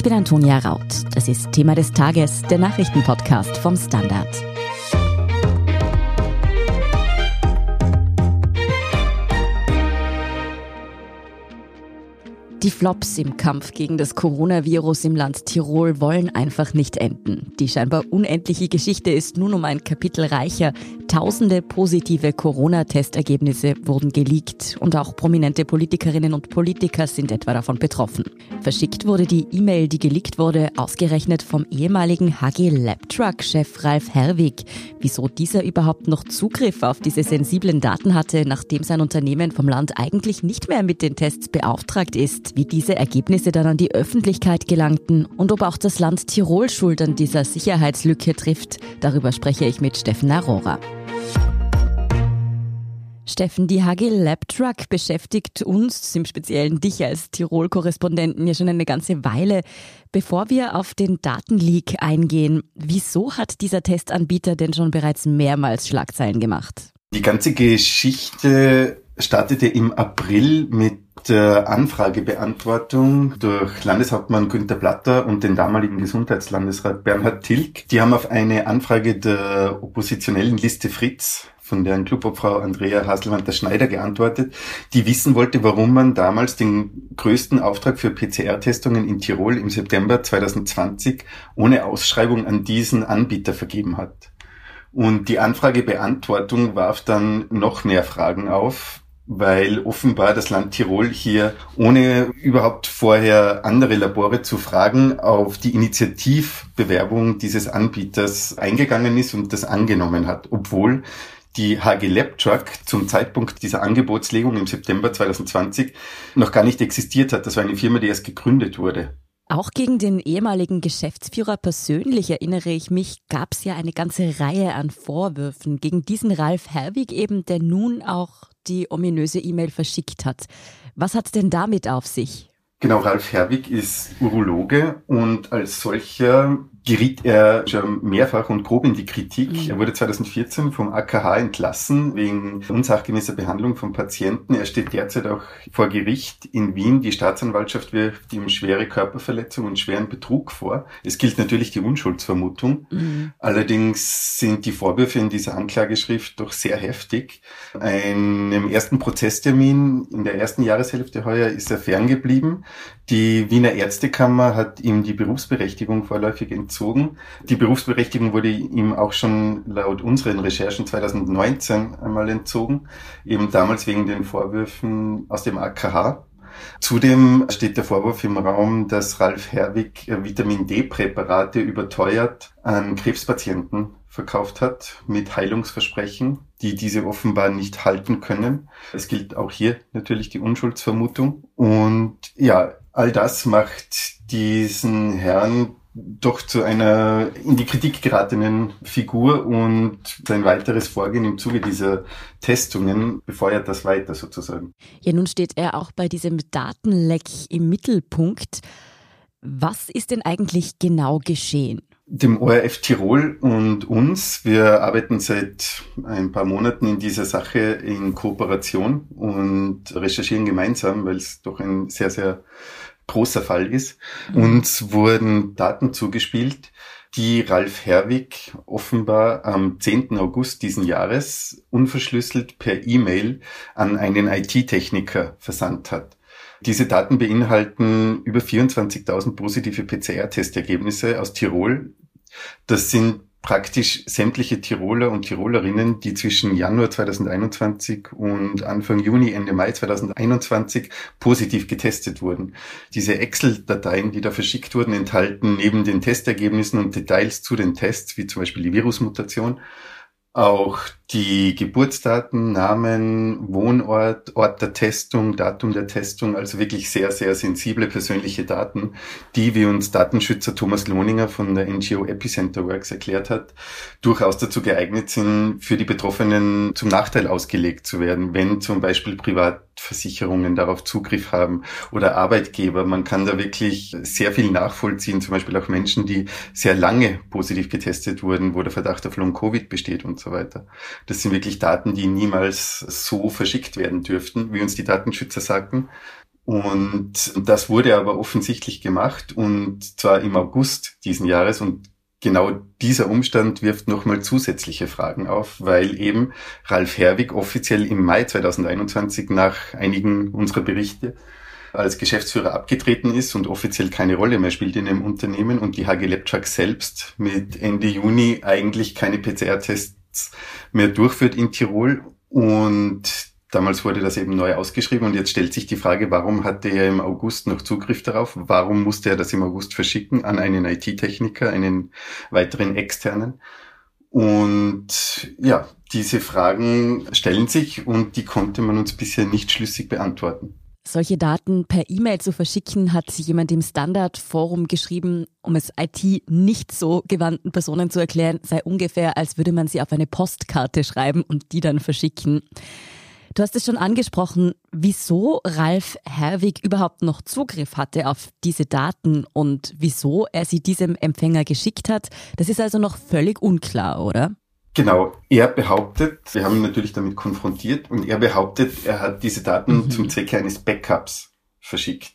Ich bin Antonia Raut. Das ist Thema des Tages, der Nachrichtenpodcast vom Standard. Die Flops im Kampf gegen das Coronavirus im Land Tirol wollen einfach nicht enden. Die scheinbar unendliche Geschichte ist nun um ein Kapitel reicher. Tausende positive Corona-Testergebnisse wurden geleakt und auch prominente Politikerinnen und Politiker sind etwa davon betroffen. Verschickt wurde die E-Mail, die geleakt wurde, ausgerechnet vom ehemaligen HG Labtruck-Chef Ralf Herwig. Wieso dieser überhaupt noch Zugriff auf diese sensiblen Daten hatte, nachdem sein Unternehmen vom Land eigentlich nicht mehr mit den Tests beauftragt ist, wie diese Ergebnisse dann an die Öffentlichkeit gelangten und ob auch das Land Tirol Schuld an dieser Sicherheitslücke trifft, darüber spreche ich mit Steffen Arora. Steffen, die HG Labtruck beschäftigt uns, im Speziellen dich als Tirol-Korrespondenten, ja schon eine ganze Weile. Bevor wir auf den Datenleak eingehen, wieso hat dieser Testanbieter denn schon bereits mehrmals Schlagzeilen gemacht? Die ganze Geschichte startete im April mit der Anfragebeantwortung durch Landeshauptmann Günter Platter und den damaligen Gesundheitslandesrat Bernhard Tilg. Die haben auf eine Anfrage der oppositionellen Liste Fritz von deren Clubobfrau Andrea Haselmann-Schneider geantwortet, die wissen wollte, warum man damals den größten Auftrag für PCR-Testungen in Tirol im September 2020 ohne Ausschreibung an diesen Anbieter vergeben hat. Und die Anfragebeantwortung warf dann noch mehr Fragen auf, weil offenbar das Land Tirol hier, ohne überhaupt vorher andere Labore zu fragen, auf die Initiativbewerbung dieses Anbieters eingegangen ist und das angenommen hat, obwohl die HG Labtruck zum Zeitpunkt dieser Angebotslegung im September 2020 noch gar nicht existiert hat. Das war eine Firma, die erst gegründet wurde. Auch gegen den ehemaligen Geschäftsführer persönlich erinnere ich mich, gab es ja eine ganze Reihe an Vorwürfen gegen diesen Ralf Herwig eben, der nun auch die ominöse E-Mail verschickt hat. Was hat denn damit auf sich? Genau, Ralf Herwig ist Urologe und als solcher geriet er schon mehrfach und grob in die Kritik. Mhm. Er wurde 2014 vom AKH entlassen wegen unsachgemäßer Behandlung von Patienten. Er steht derzeit auch vor Gericht in Wien. Die Staatsanwaltschaft wirft ihm schwere Körperverletzung und schweren Betrug vor. Es gilt natürlich die Unschuldsvermutung. Mhm. Allerdings sind die Vorwürfe in dieser Anklageschrift doch sehr heftig. Einem ersten Prozesstermin in der ersten Jahreshälfte heuer ist er ferngeblieben. Die Wiener Ärztekammer hat ihm die Berufsberechtigung vorläufig entzogen. Die Berufsberechtigung wurde ihm auch schon laut unseren Recherchen 2019 einmal entzogen, eben damals wegen den Vorwürfen aus dem AKH. Zudem steht der Vorwurf im Raum, dass Ralf Herwig Vitamin D-Präparate überteuert an Krebspatienten verkauft hat mit Heilungsversprechen, die diese offenbar nicht halten können. Es gilt auch hier natürlich die Unschuldsvermutung. Und ja, all das macht diesen Herrn doch zu einer in die Kritik geratenen Figur und sein weiteres Vorgehen im Zuge dieser Testungen befeuert das weiter sozusagen. Ja, nun steht er auch bei diesem Datenleck im Mittelpunkt. Was ist denn eigentlich genau geschehen? Dem ORF Tirol und uns, wir arbeiten seit ein paar Monaten in dieser Sache in Kooperation und recherchieren gemeinsam, weil es doch ein sehr, sehr großer Fall ist. Uns wurden Daten zugespielt, die Ralf Herwig offenbar am 10. August diesen Jahres unverschlüsselt per E-Mail an einen IT-Techniker versandt hat. Diese Daten beinhalten über 24.000 positive PCR-Testergebnisse aus Tirol. Das sind praktisch sämtliche Tiroler und Tirolerinnen, die zwischen Januar 2021 und Anfang Juni, Ende Mai 2021 positiv getestet wurden. Diese Excel-Dateien, die da verschickt wurden, enthalten neben den Testergebnissen und Details zu den Tests, wie zum Beispiel die Virusmutation, auch die Geburtsdaten, Namen, Wohnort, Ort der Testung, Datum der Testung, also wirklich sehr, sehr sensible persönliche Daten, die, wie uns Datenschützer Thomas Lohninger von der NGO Epicenter Works erklärt hat, durchaus dazu geeignet sind, für die Betroffenen zum Nachteil ausgelegt zu werden, wenn zum Beispiel Privatversicherungen darauf Zugriff haben oder Arbeitgeber. Man kann da wirklich sehr viel nachvollziehen, zum Beispiel auch Menschen, die sehr lange positiv getestet wurden, wo der Verdacht auf Long-Covid besteht und so weiter. Das sind wirklich Daten, die niemals so verschickt werden dürften, wie uns die Datenschützer sagten. Und das wurde aber offensichtlich gemacht und zwar im August diesen Jahres und genau dieser Umstand wirft nochmal zusätzliche Fragen auf, weil eben Ralf Herwig offiziell im Mai 2021 nach einigen unserer Berichte als Geschäftsführer abgetreten ist und offiziell keine Rolle mehr spielt in dem Unternehmen und die HG Lepchak selbst mit Ende Juni eigentlich keine PCR-Tests mehr durchführt in Tirol und Damals wurde das eben neu ausgeschrieben und jetzt stellt sich die Frage, warum hatte er im August noch Zugriff darauf? Warum musste er das im August verschicken an einen IT-Techniker, einen weiteren externen? Und ja, diese Fragen stellen sich und die konnte man uns bisher nicht schlüssig beantworten. Solche Daten per E-Mail zu verschicken, hat jemand im Standard-Forum geschrieben, um es IT nicht so gewandten Personen zu erklären, sei ungefähr, als würde man sie auf eine Postkarte schreiben und die dann verschicken. Du hast es schon angesprochen, wieso Ralf Herwig überhaupt noch Zugriff hatte auf diese Daten und wieso er sie diesem Empfänger geschickt hat. Das ist also noch völlig unklar, oder? Genau, er behauptet, wir haben ihn natürlich damit konfrontiert und er behauptet, er hat diese Daten mhm. zum Zwecke eines Backups verschickt.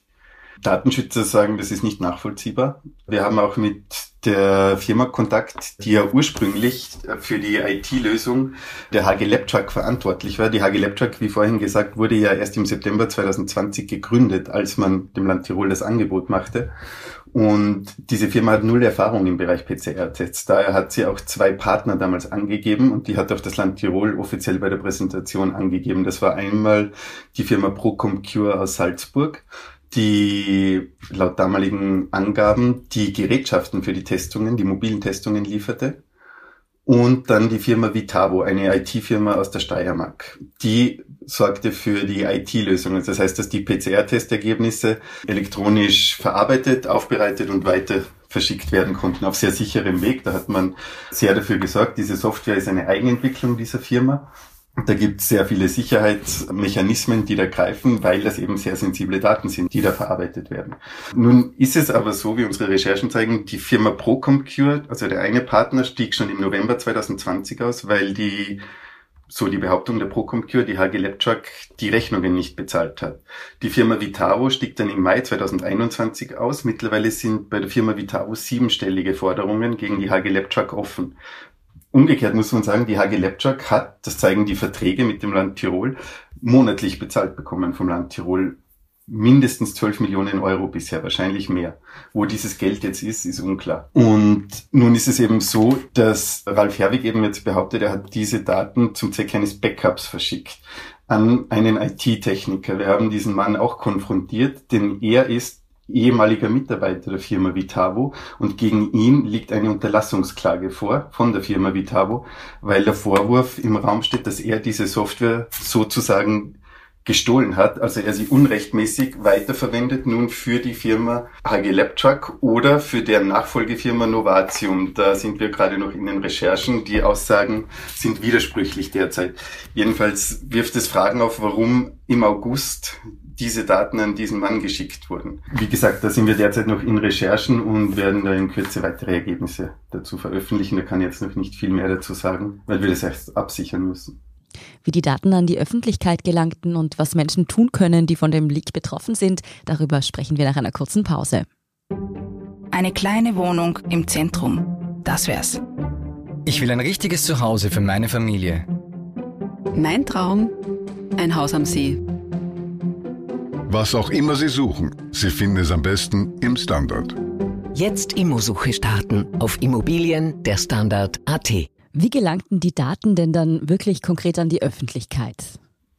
Datenschützer sagen, das ist nicht nachvollziehbar. Wir haben auch mit der Firma Kontakt, die ja ursprünglich für die IT-Lösung der HG Labtrack verantwortlich war. Die HG Labtrack, wie vorhin gesagt, wurde ja erst im September 2020 gegründet, als man dem Land Tirol das Angebot machte. Und diese Firma hat null Erfahrung im Bereich PCR-Tests. Daher hat sie auch zwei Partner damals angegeben und die hat auch das Land Tirol offiziell bei der Präsentation angegeben. Das war einmal die Firma Procomcure aus Salzburg die laut damaligen Angaben die Gerätschaften für die Testungen, die mobilen Testungen lieferte. Und dann die Firma Vitavo, eine IT-Firma aus der Steiermark. Die sorgte für die IT-Lösungen. Das heißt, dass die PCR-Testergebnisse elektronisch verarbeitet, aufbereitet und weiter verschickt werden konnten auf sehr sicherem Weg. Da hat man sehr dafür gesorgt. Diese Software ist eine Eigenentwicklung dieser Firma da gibt es sehr viele Sicherheitsmechanismen, die da greifen, weil das eben sehr sensible Daten sind, die da verarbeitet werden. Nun ist es aber so, wie unsere Recherchen zeigen, die Firma Procomcure, also der eine Partner, stieg schon im November 2020 aus, weil die so die Behauptung der Procomcure, die HG Lepchak die Rechnungen nicht bezahlt hat. Die Firma Vitaro stieg dann im Mai 2021 aus. Mittlerweile sind bei der Firma Vitaro siebenstellige Forderungen gegen die HG Lepchak offen. Umgekehrt muss man sagen, die HG Lepchak hat, das zeigen die Verträge mit dem Land Tirol, monatlich bezahlt bekommen vom Land Tirol. Mindestens 12 Millionen Euro bisher, wahrscheinlich mehr. Wo dieses Geld jetzt ist, ist unklar. Und nun ist es eben so, dass Ralf Herwig eben jetzt behauptet, er hat diese Daten zum Zweck eines Backups verschickt an einen IT-Techniker. Wir haben diesen Mann auch konfrontiert, denn er ist ehemaliger Mitarbeiter der Firma Vitavo und gegen ihn liegt eine Unterlassungsklage vor von der Firma Vitavo, weil der Vorwurf im Raum steht, dass er diese Software sozusagen gestohlen hat, also er sie unrechtmäßig weiterverwendet nun für die Firma HG Labtruck oder für deren Nachfolgefirma Novatium. Da sind wir gerade noch in den Recherchen. Die Aussagen sind widersprüchlich derzeit. Jedenfalls wirft es Fragen auf, warum im August diese Daten an diesen Mann geschickt wurden. Wie gesagt, da sind wir derzeit noch in Recherchen und werden da in Kürze weitere Ergebnisse dazu veröffentlichen. Da kann ich jetzt noch nicht viel mehr dazu sagen, weil wir das erst absichern müssen. Wie die Daten an die Öffentlichkeit gelangten und was Menschen tun können, die von dem Leak betroffen sind, darüber sprechen wir nach einer kurzen Pause. Eine kleine Wohnung im Zentrum. Das wär's. Ich will ein richtiges Zuhause für meine Familie. Mein Traum, ein Haus am See was auch immer Sie suchen, Sie finden es am besten im Standard. Jetzt Immosuche starten auf Immobilien der Standard.at. Wie gelangten die Daten denn dann wirklich konkret an die Öffentlichkeit?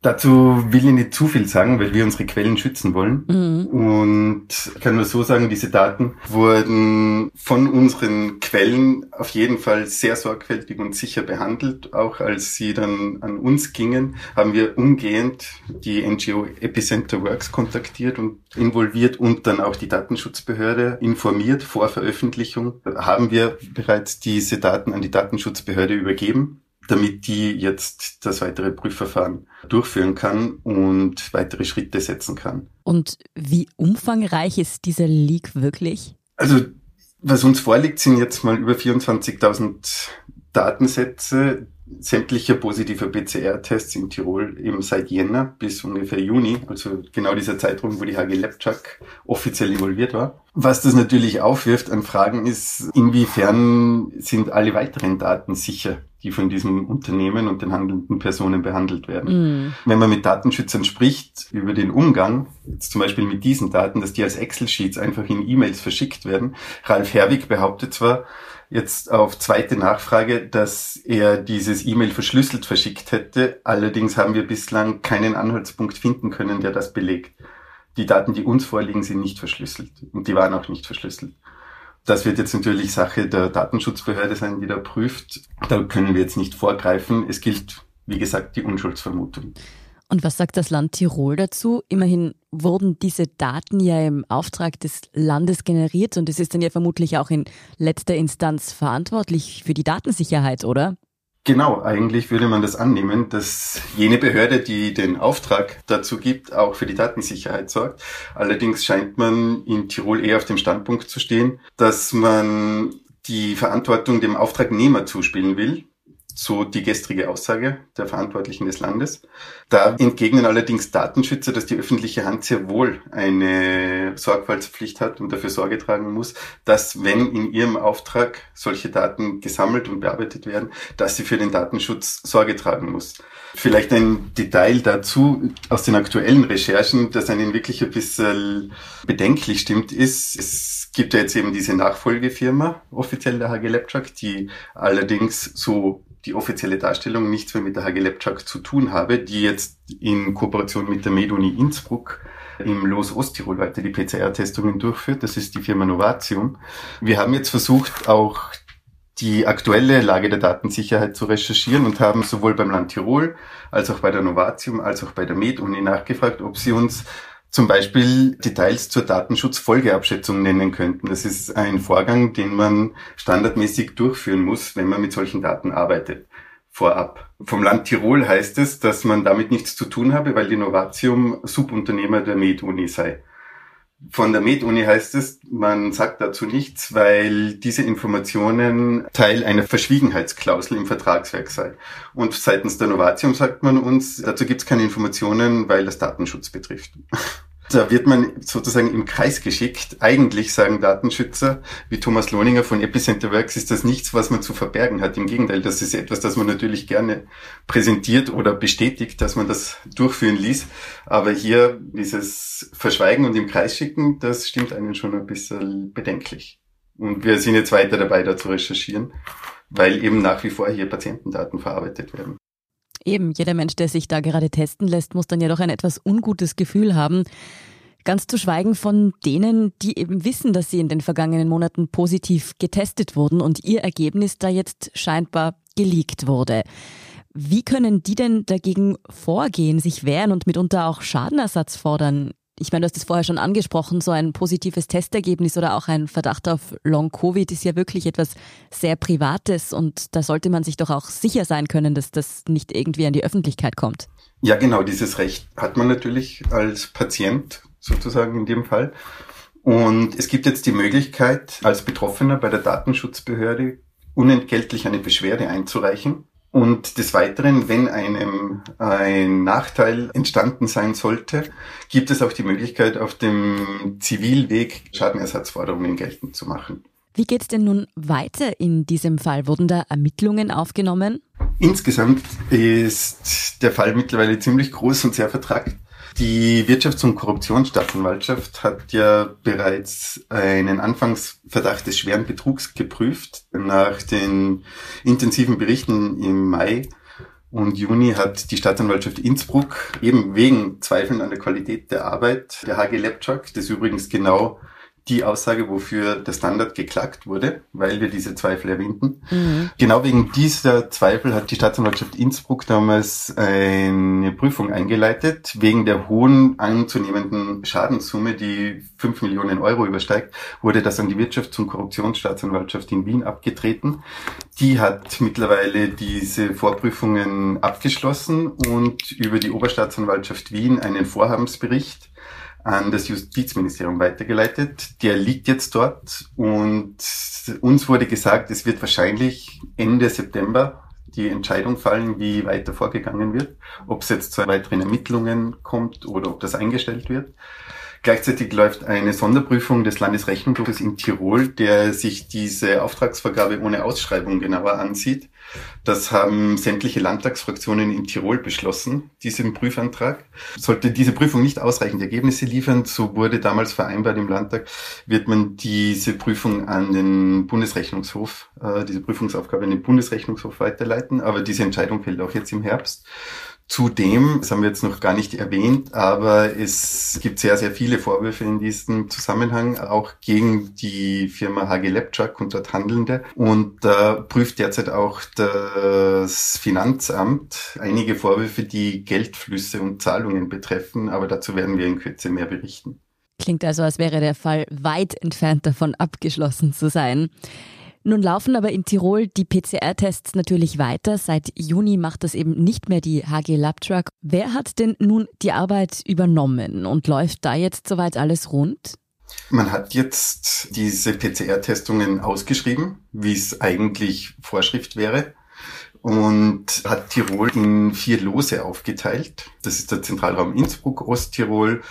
Dazu will ich nicht zu viel sagen, weil wir unsere Quellen schützen wollen. Mhm. Und ich kann nur so sagen, diese Daten wurden von unseren Quellen auf jeden Fall sehr sorgfältig und sicher behandelt. Auch als sie dann an uns gingen, haben wir umgehend die NGO Epicenter Works kontaktiert und involviert und dann auch die Datenschutzbehörde informiert. Vor Veröffentlichung haben wir bereits diese Daten an die Datenschutzbehörde übergeben damit die jetzt das weitere Prüfverfahren durchführen kann und weitere Schritte setzen kann. Und wie umfangreich ist dieser Leak wirklich? Also was uns vorliegt, sind jetzt mal über 24.000 Datensätze, sämtlicher positiver PCR-Tests in Tirol eben seit Jänner bis ungefähr Juni, also genau dieser Zeitraum, wo die HG Lepchak offiziell involviert war. Was das natürlich aufwirft an Fragen ist, inwiefern sind alle weiteren Daten sicher, die von diesem Unternehmen und den handelnden Personen behandelt werden. Mm. Wenn man mit Datenschützern spricht über den Umgang, zum Beispiel mit diesen Daten, dass die als Excel-Sheets einfach in E-Mails verschickt werden. Ralf Herwig behauptet zwar, jetzt auf zweite Nachfrage, dass er dieses E-Mail verschlüsselt verschickt hätte. Allerdings haben wir bislang keinen Anhaltspunkt finden können, der das belegt. Die Daten, die uns vorliegen, sind nicht verschlüsselt und die waren auch nicht verschlüsselt. Das wird jetzt natürlich Sache der Datenschutzbehörde sein, die da prüft. Da können wir jetzt nicht vorgreifen. Es gilt, wie gesagt, die Unschuldsvermutung. Und was sagt das Land Tirol dazu? Immerhin wurden diese Daten ja im Auftrag des Landes generiert und es ist dann ja vermutlich auch in letzter Instanz verantwortlich für die Datensicherheit, oder? Genau, eigentlich würde man das annehmen, dass jene Behörde, die den Auftrag dazu gibt, auch für die Datensicherheit sorgt. Allerdings scheint man in Tirol eher auf dem Standpunkt zu stehen, dass man die Verantwortung dem Auftragnehmer zuspielen will so die gestrige Aussage der Verantwortlichen des Landes. Da entgegnen allerdings Datenschützer, dass die öffentliche Hand sehr wohl eine Sorgfaltspflicht hat und dafür Sorge tragen muss, dass wenn in ihrem Auftrag solche Daten gesammelt und bearbeitet werden, dass sie für den Datenschutz Sorge tragen muss. Vielleicht ein Detail dazu aus den aktuellen Recherchen, das einen wirklich ein bisschen bedenklich stimmt, ist, es gibt ja jetzt eben diese Nachfolgefirma, offiziell der HG Lepchak, die allerdings so die offizielle Darstellung nichts mehr mit der HG Lepchak zu tun habe, die jetzt in Kooperation mit der MedUni Innsbruck im Los Osttirol weiter die PCR-Testungen durchführt. Das ist die Firma Novatium. Wir haben jetzt versucht, auch die aktuelle Lage der Datensicherheit zu recherchieren und haben sowohl beim Land Tirol als auch bei der Novatium als auch bei der MedUni nachgefragt, ob sie uns zum Beispiel Details zur Datenschutzfolgeabschätzung nennen könnten. Das ist ein Vorgang, den man standardmäßig durchführen muss, wenn man mit solchen Daten arbeitet. Vorab. Vom Land Tirol heißt es, dass man damit nichts zu tun habe, weil die Novatium Subunternehmer der MedUni sei. Von der MedUni heißt es, man sagt dazu nichts, weil diese Informationen Teil einer Verschwiegenheitsklausel im Vertragswerk sei. Und seitens der Novatium sagt man uns, dazu gibt es keine Informationen, weil das Datenschutz betrifft. Da wird man sozusagen im Kreis geschickt. Eigentlich sagen Datenschützer wie Thomas Lohninger von Epicenter Works ist das nichts, was man zu verbergen hat. Im Gegenteil, das ist etwas, das man natürlich gerne präsentiert oder bestätigt, dass man das durchführen ließ. Aber hier dieses Verschweigen und im Kreis schicken, das stimmt einen schon ein bisschen bedenklich. Und wir sind jetzt weiter dabei, da zu recherchieren, weil eben nach wie vor hier Patientendaten verarbeitet werden. Eben, jeder Mensch, der sich da gerade testen lässt, muss dann ja doch ein etwas ungutes Gefühl haben. Ganz zu schweigen von denen, die eben wissen, dass sie in den vergangenen Monaten positiv getestet wurden und ihr Ergebnis da jetzt scheinbar geleakt wurde. Wie können die denn dagegen vorgehen, sich wehren und mitunter auch Schadenersatz fordern? Ich meine, du hast es vorher schon angesprochen, so ein positives Testergebnis oder auch ein Verdacht auf Long-Covid ist ja wirklich etwas sehr Privates und da sollte man sich doch auch sicher sein können, dass das nicht irgendwie an die Öffentlichkeit kommt. Ja, genau, dieses Recht hat man natürlich als Patient sozusagen in dem Fall. Und es gibt jetzt die Möglichkeit, als Betroffener bei der Datenschutzbehörde unentgeltlich eine Beschwerde einzureichen und des Weiteren, wenn einem ein Nachteil entstanden sein sollte, gibt es auch die Möglichkeit, auf dem Zivilweg Schadenersatzforderungen geltend zu machen. Wie geht es denn nun weiter in diesem Fall? Wurden da Ermittlungen aufgenommen? Insgesamt ist der Fall mittlerweile ziemlich groß und sehr vertragt. Die Wirtschafts- und Korruptionsstaatsanwaltschaft hat ja bereits einen Anfangsverdacht des schweren Betrugs geprüft. Nach den intensiven Berichten im Mai und Juni hat die Staatsanwaltschaft Innsbruck eben wegen Zweifeln an der Qualität der Arbeit der HG Lepchak, das übrigens genau die Aussage, wofür der Standard geklagt wurde, weil wir diese Zweifel erwähnten. Mhm. Genau wegen dieser Zweifel hat die Staatsanwaltschaft Innsbruck damals eine Prüfung eingeleitet, wegen der hohen anzunehmenden Schadenssumme, die fünf Millionen Euro übersteigt, wurde das an die Wirtschafts- und Korruptionsstaatsanwaltschaft in Wien abgetreten. Die hat mittlerweile diese Vorprüfungen abgeschlossen und über die Oberstaatsanwaltschaft Wien einen Vorhabensbericht an das Justizministerium weitergeleitet. Der liegt jetzt dort und uns wurde gesagt, es wird wahrscheinlich Ende September die Entscheidung fallen, wie weiter vorgegangen wird, ob es jetzt zu weiteren Ermittlungen kommt oder ob das eingestellt wird. Gleichzeitig läuft eine Sonderprüfung des Landesrechnungshofes in Tirol, der sich diese Auftragsvergabe ohne Ausschreibung genauer ansieht. Das haben sämtliche Landtagsfraktionen in Tirol beschlossen, diesen Prüfantrag. Sollte diese Prüfung nicht ausreichend Ergebnisse liefern, so wurde damals vereinbart im Landtag, wird man diese Prüfung an den Bundesrechnungshof, äh, diese Prüfungsaufgabe an den Bundesrechnungshof weiterleiten. Aber diese Entscheidung fällt auch jetzt im Herbst. Zudem, das haben wir jetzt noch gar nicht erwähnt, aber es gibt sehr, sehr viele Vorwürfe in diesem Zusammenhang, auch gegen die Firma HG Lepchak und dort Handelnde. Und da prüft derzeit auch das Finanzamt einige Vorwürfe, die Geldflüsse und Zahlungen betreffen, aber dazu werden wir in Kürze mehr berichten. Klingt also, als wäre der Fall weit entfernt davon abgeschlossen zu sein. Nun laufen aber in Tirol die PCR-Tests natürlich weiter. Seit Juni macht das eben nicht mehr die HG Labtruck. Wer hat denn nun die Arbeit übernommen und läuft da jetzt soweit alles rund? Man hat jetzt diese PCR-Testungen ausgeschrieben, wie es eigentlich Vorschrift wäre und hat Tirol in vier Lose aufgeteilt. Das ist der Zentralraum Innsbruck, Osttirol,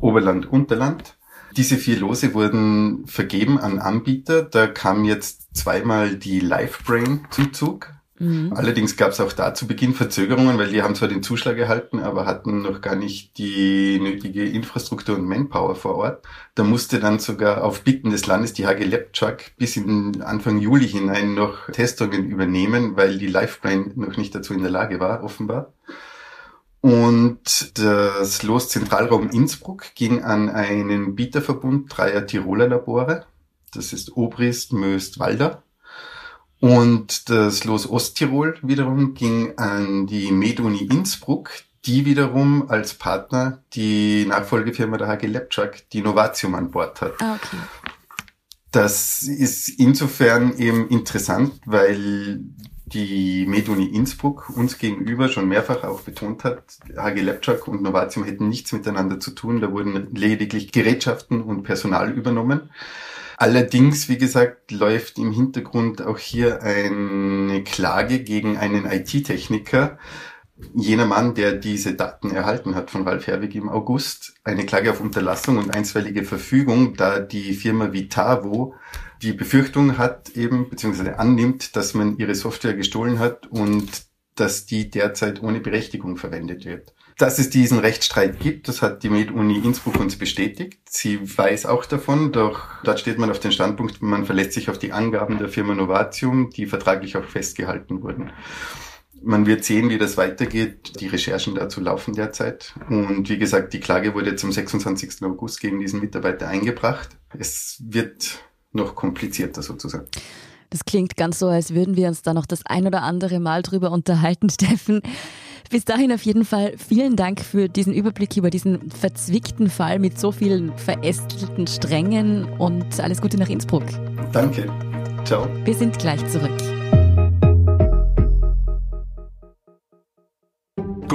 Oberland, Unterland. Diese vier Lose wurden vergeben an Anbieter. Da kam jetzt zweimal die Lifebrain zum Zug. Mhm. Allerdings gab es auch da zu Beginn Verzögerungen, weil die haben zwar den Zuschlag erhalten, aber hatten noch gar nicht die nötige Infrastruktur und Manpower vor Ort. Da musste dann sogar auf Bitten des Landes die HG Lepchak bis in Anfang Juli hinein noch Testungen übernehmen, weil die Lifebrain noch nicht dazu in der Lage war, offenbar. Und das Los Zentralraum Innsbruck ging an einen Bieterverbund dreier Tiroler Labore. Das ist Obrist, Möst, Walder. Und das Los Osttirol wiederum ging an die MedUni Innsbruck, die wiederum als Partner die Nachfolgefirma der HG Lepchak, die Novatium an Bord hat. Ah, okay. Das ist insofern eben interessant, weil die Meduni Innsbruck uns gegenüber schon mehrfach auch betont hat, HG Lepchak und Novatium hätten nichts miteinander zu tun. Da wurden lediglich Gerätschaften und Personal übernommen. Allerdings, wie gesagt, läuft im Hintergrund auch hier eine Klage gegen einen IT-Techniker, jener Mann, der diese Daten erhalten hat von Ralf Herwig im August, eine Klage auf Unterlassung und einstweilige Verfügung, da die Firma Vitavo die Befürchtung hat eben, beziehungsweise annimmt, dass man ihre Software gestohlen hat und dass die derzeit ohne Berechtigung verwendet wird. Dass es diesen Rechtsstreit gibt, das hat die Med-Uni Innsbruck uns bestätigt. Sie weiß auch davon, doch dort steht man auf den Standpunkt, man verlässt sich auf die Angaben der Firma Novatium, die vertraglich auch festgehalten wurden. Man wird sehen, wie das weitergeht. Die Recherchen dazu laufen derzeit. Und wie gesagt, die Klage wurde zum 26. August gegen diesen Mitarbeiter eingebracht. Es wird noch komplizierter sozusagen. Das klingt ganz so, als würden wir uns da noch das ein oder andere Mal drüber unterhalten, Steffen. Bis dahin auf jeden Fall vielen Dank für diesen Überblick über diesen verzwickten Fall mit so vielen verästelten Strängen und alles Gute nach Innsbruck. Danke. Ciao. Wir sind gleich zurück.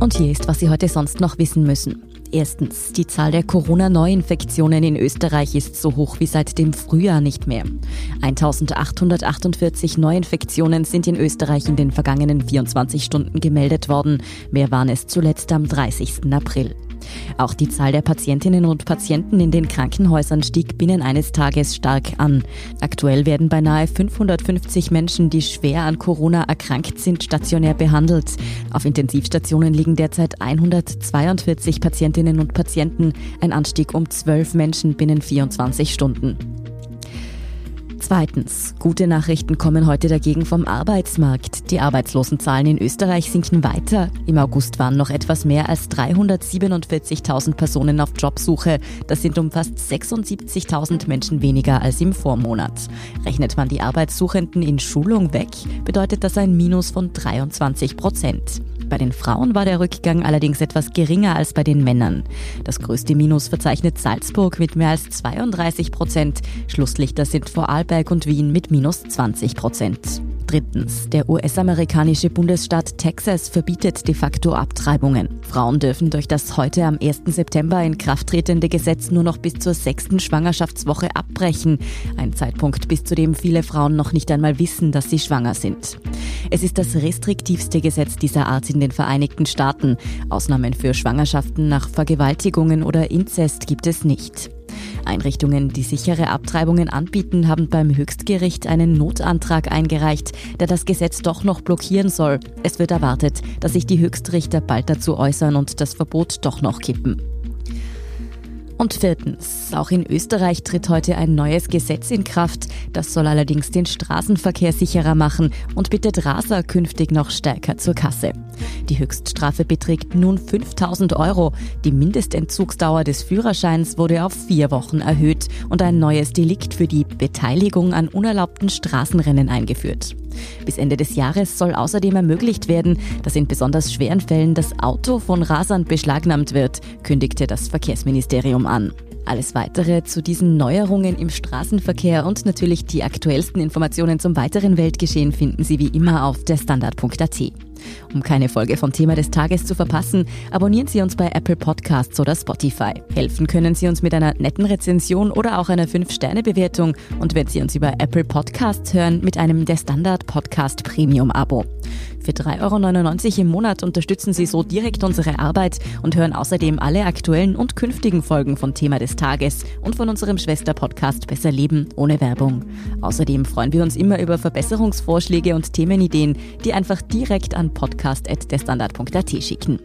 Und hier ist, was Sie heute sonst noch wissen müssen. Erstens, die Zahl der Corona-Neuinfektionen in Österreich ist so hoch wie seit dem Frühjahr nicht mehr. 1848 Neuinfektionen sind in Österreich in den vergangenen 24 Stunden gemeldet worden. Mehr waren es zuletzt am 30. April. Auch die Zahl der Patientinnen und Patienten in den Krankenhäusern stieg binnen eines Tages stark an. Aktuell werden beinahe 550 Menschen, die schwer an Corona erkrankt sind, stationär behandelt. Auf Intensivstationen liegen derzeit 142 Patientinnen und Patienten, ein Anstieg um 12 Menschen binnen 24 Stunden. Zweitens, gute Nachrichten kommen heute dagegen vom Arbeitsmarkt. Die Arbeitslosenzahlen in Österreich sinken weiter. Im August waren noch etwas mehr als 347.000 Personen auf Jobsuche. Das sind um fast 76.000 Menschen weniger als im Vormonat. Rechnet man die Arbeitssuchenden in Schulung weg, bedeutet das ein Minus von 23 Prozent. Bei den Frauen war der Rückgang allerdings etwas geringer als bei den Männern. Das größte Minus verzeichnet Salzburg mit mehr als 32 Prozent. Schlusslichter sind Vorarlberg und Wien mit minus 20 Prozent. Drittens. Der US-amerikanische Bundesstaat Texas verbietet de facto Abtreibungen. Frauen dürfen durch das heute am 1. September in Kraft tretende Gesetz nur noch bis zur sechsten Schwangerschaftswoche abbrechen. Ein Zeitpunkt, bis zu dem viele Frauen noch nicht einmal wissen, dass sie schwanger sind. Es ist das restriktivste Gesetz dieser Art in den Vereinigten Staaten. Ausnahmen für Schwangerschaften nach Vergewaltigungen oder Inzest gibt es nicht. Einrichtungen, die sichere Abtreibungen anbieten, haben beim Höchstgericht einen Notantrag eingereicht, der das Gesetz doch noch blockieren soll. Es wird erwartet, dass sich die Höchstrichter bald dazu äußern und das Verbot doch noch kippen. Und viertens, auch in Österreich tritt heute ein neues Gesetz in Kraft. Das soll allerdings den Straßenverkehr sicherer machen und bittet Raser künftig noch stärker zur Kasse. Die Höchststrafe beträgt nun 5000 Euro. Die Mindestentzugsdauer des Führerscheins wurde auf vier Wochen erhöht und ein neues Delikt für die Beteiligung an unerlaubten Straßenrennen eingeführt. Bis Ende des Jahres soll außerdem ermöglicht werden, dass in besonders schweren Fällen das Auto von Rasern beschlagnahmt wird, kündigte das Verkehrsministerium an. Alles weitere zu diesen Neuerungen im Straßenverkehr und natürlich die aktuellsten Informationen zum weiteren Weltgeschehen finden Sie wie immer auf der Standard.at. Um keine Folge von Thema des Tages zu verpassen, abonnieren Sie uns bei Apple Podcasts oder Spotify. Helfen können Sie uns mit einer netten Rezension oder auch einer 5-Sterne-Bewertung und wenn Sie uns über Apple Podcasts hören, mit einem der Standard Podcast Premium Abo. Für 3,99 Euro im Monat unterstützen Sie so direkt unsere Arbeit und hören außerdem alle aktuellen und künftigen Folgen von Thema des Tages und von unserem Schwester-Podcast Besser Leben ohne Werbung. Außerdem freuen wir uns immer über Verbesserungsvorschläge und Themenideen, die einfach direkt an podcast.derstandard.at schicken.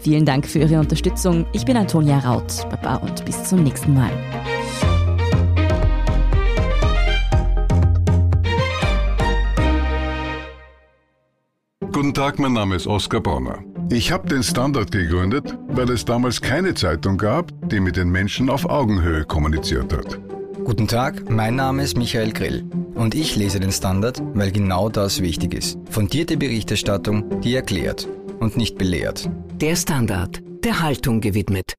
Vielen Dank für Ihre Unterstützung. Ich bin Antonia Raut. Baba und bis zum nächsten Mal. Guten Tag, mein Name ist Oskar Bonner. Ich habe den Standard gegründet, weil es damals keine Zeitung gab, die mit den Menschen auf Augenhöhe kommuniziert hat. Guten Tag, mein Name ist Michael Grill und ich lese den Standard, weil genau das wichtig ist. Fundierte Berichterstattung, die erklärt und nicht belehrt. Der Standard, der Haltung gewidmet.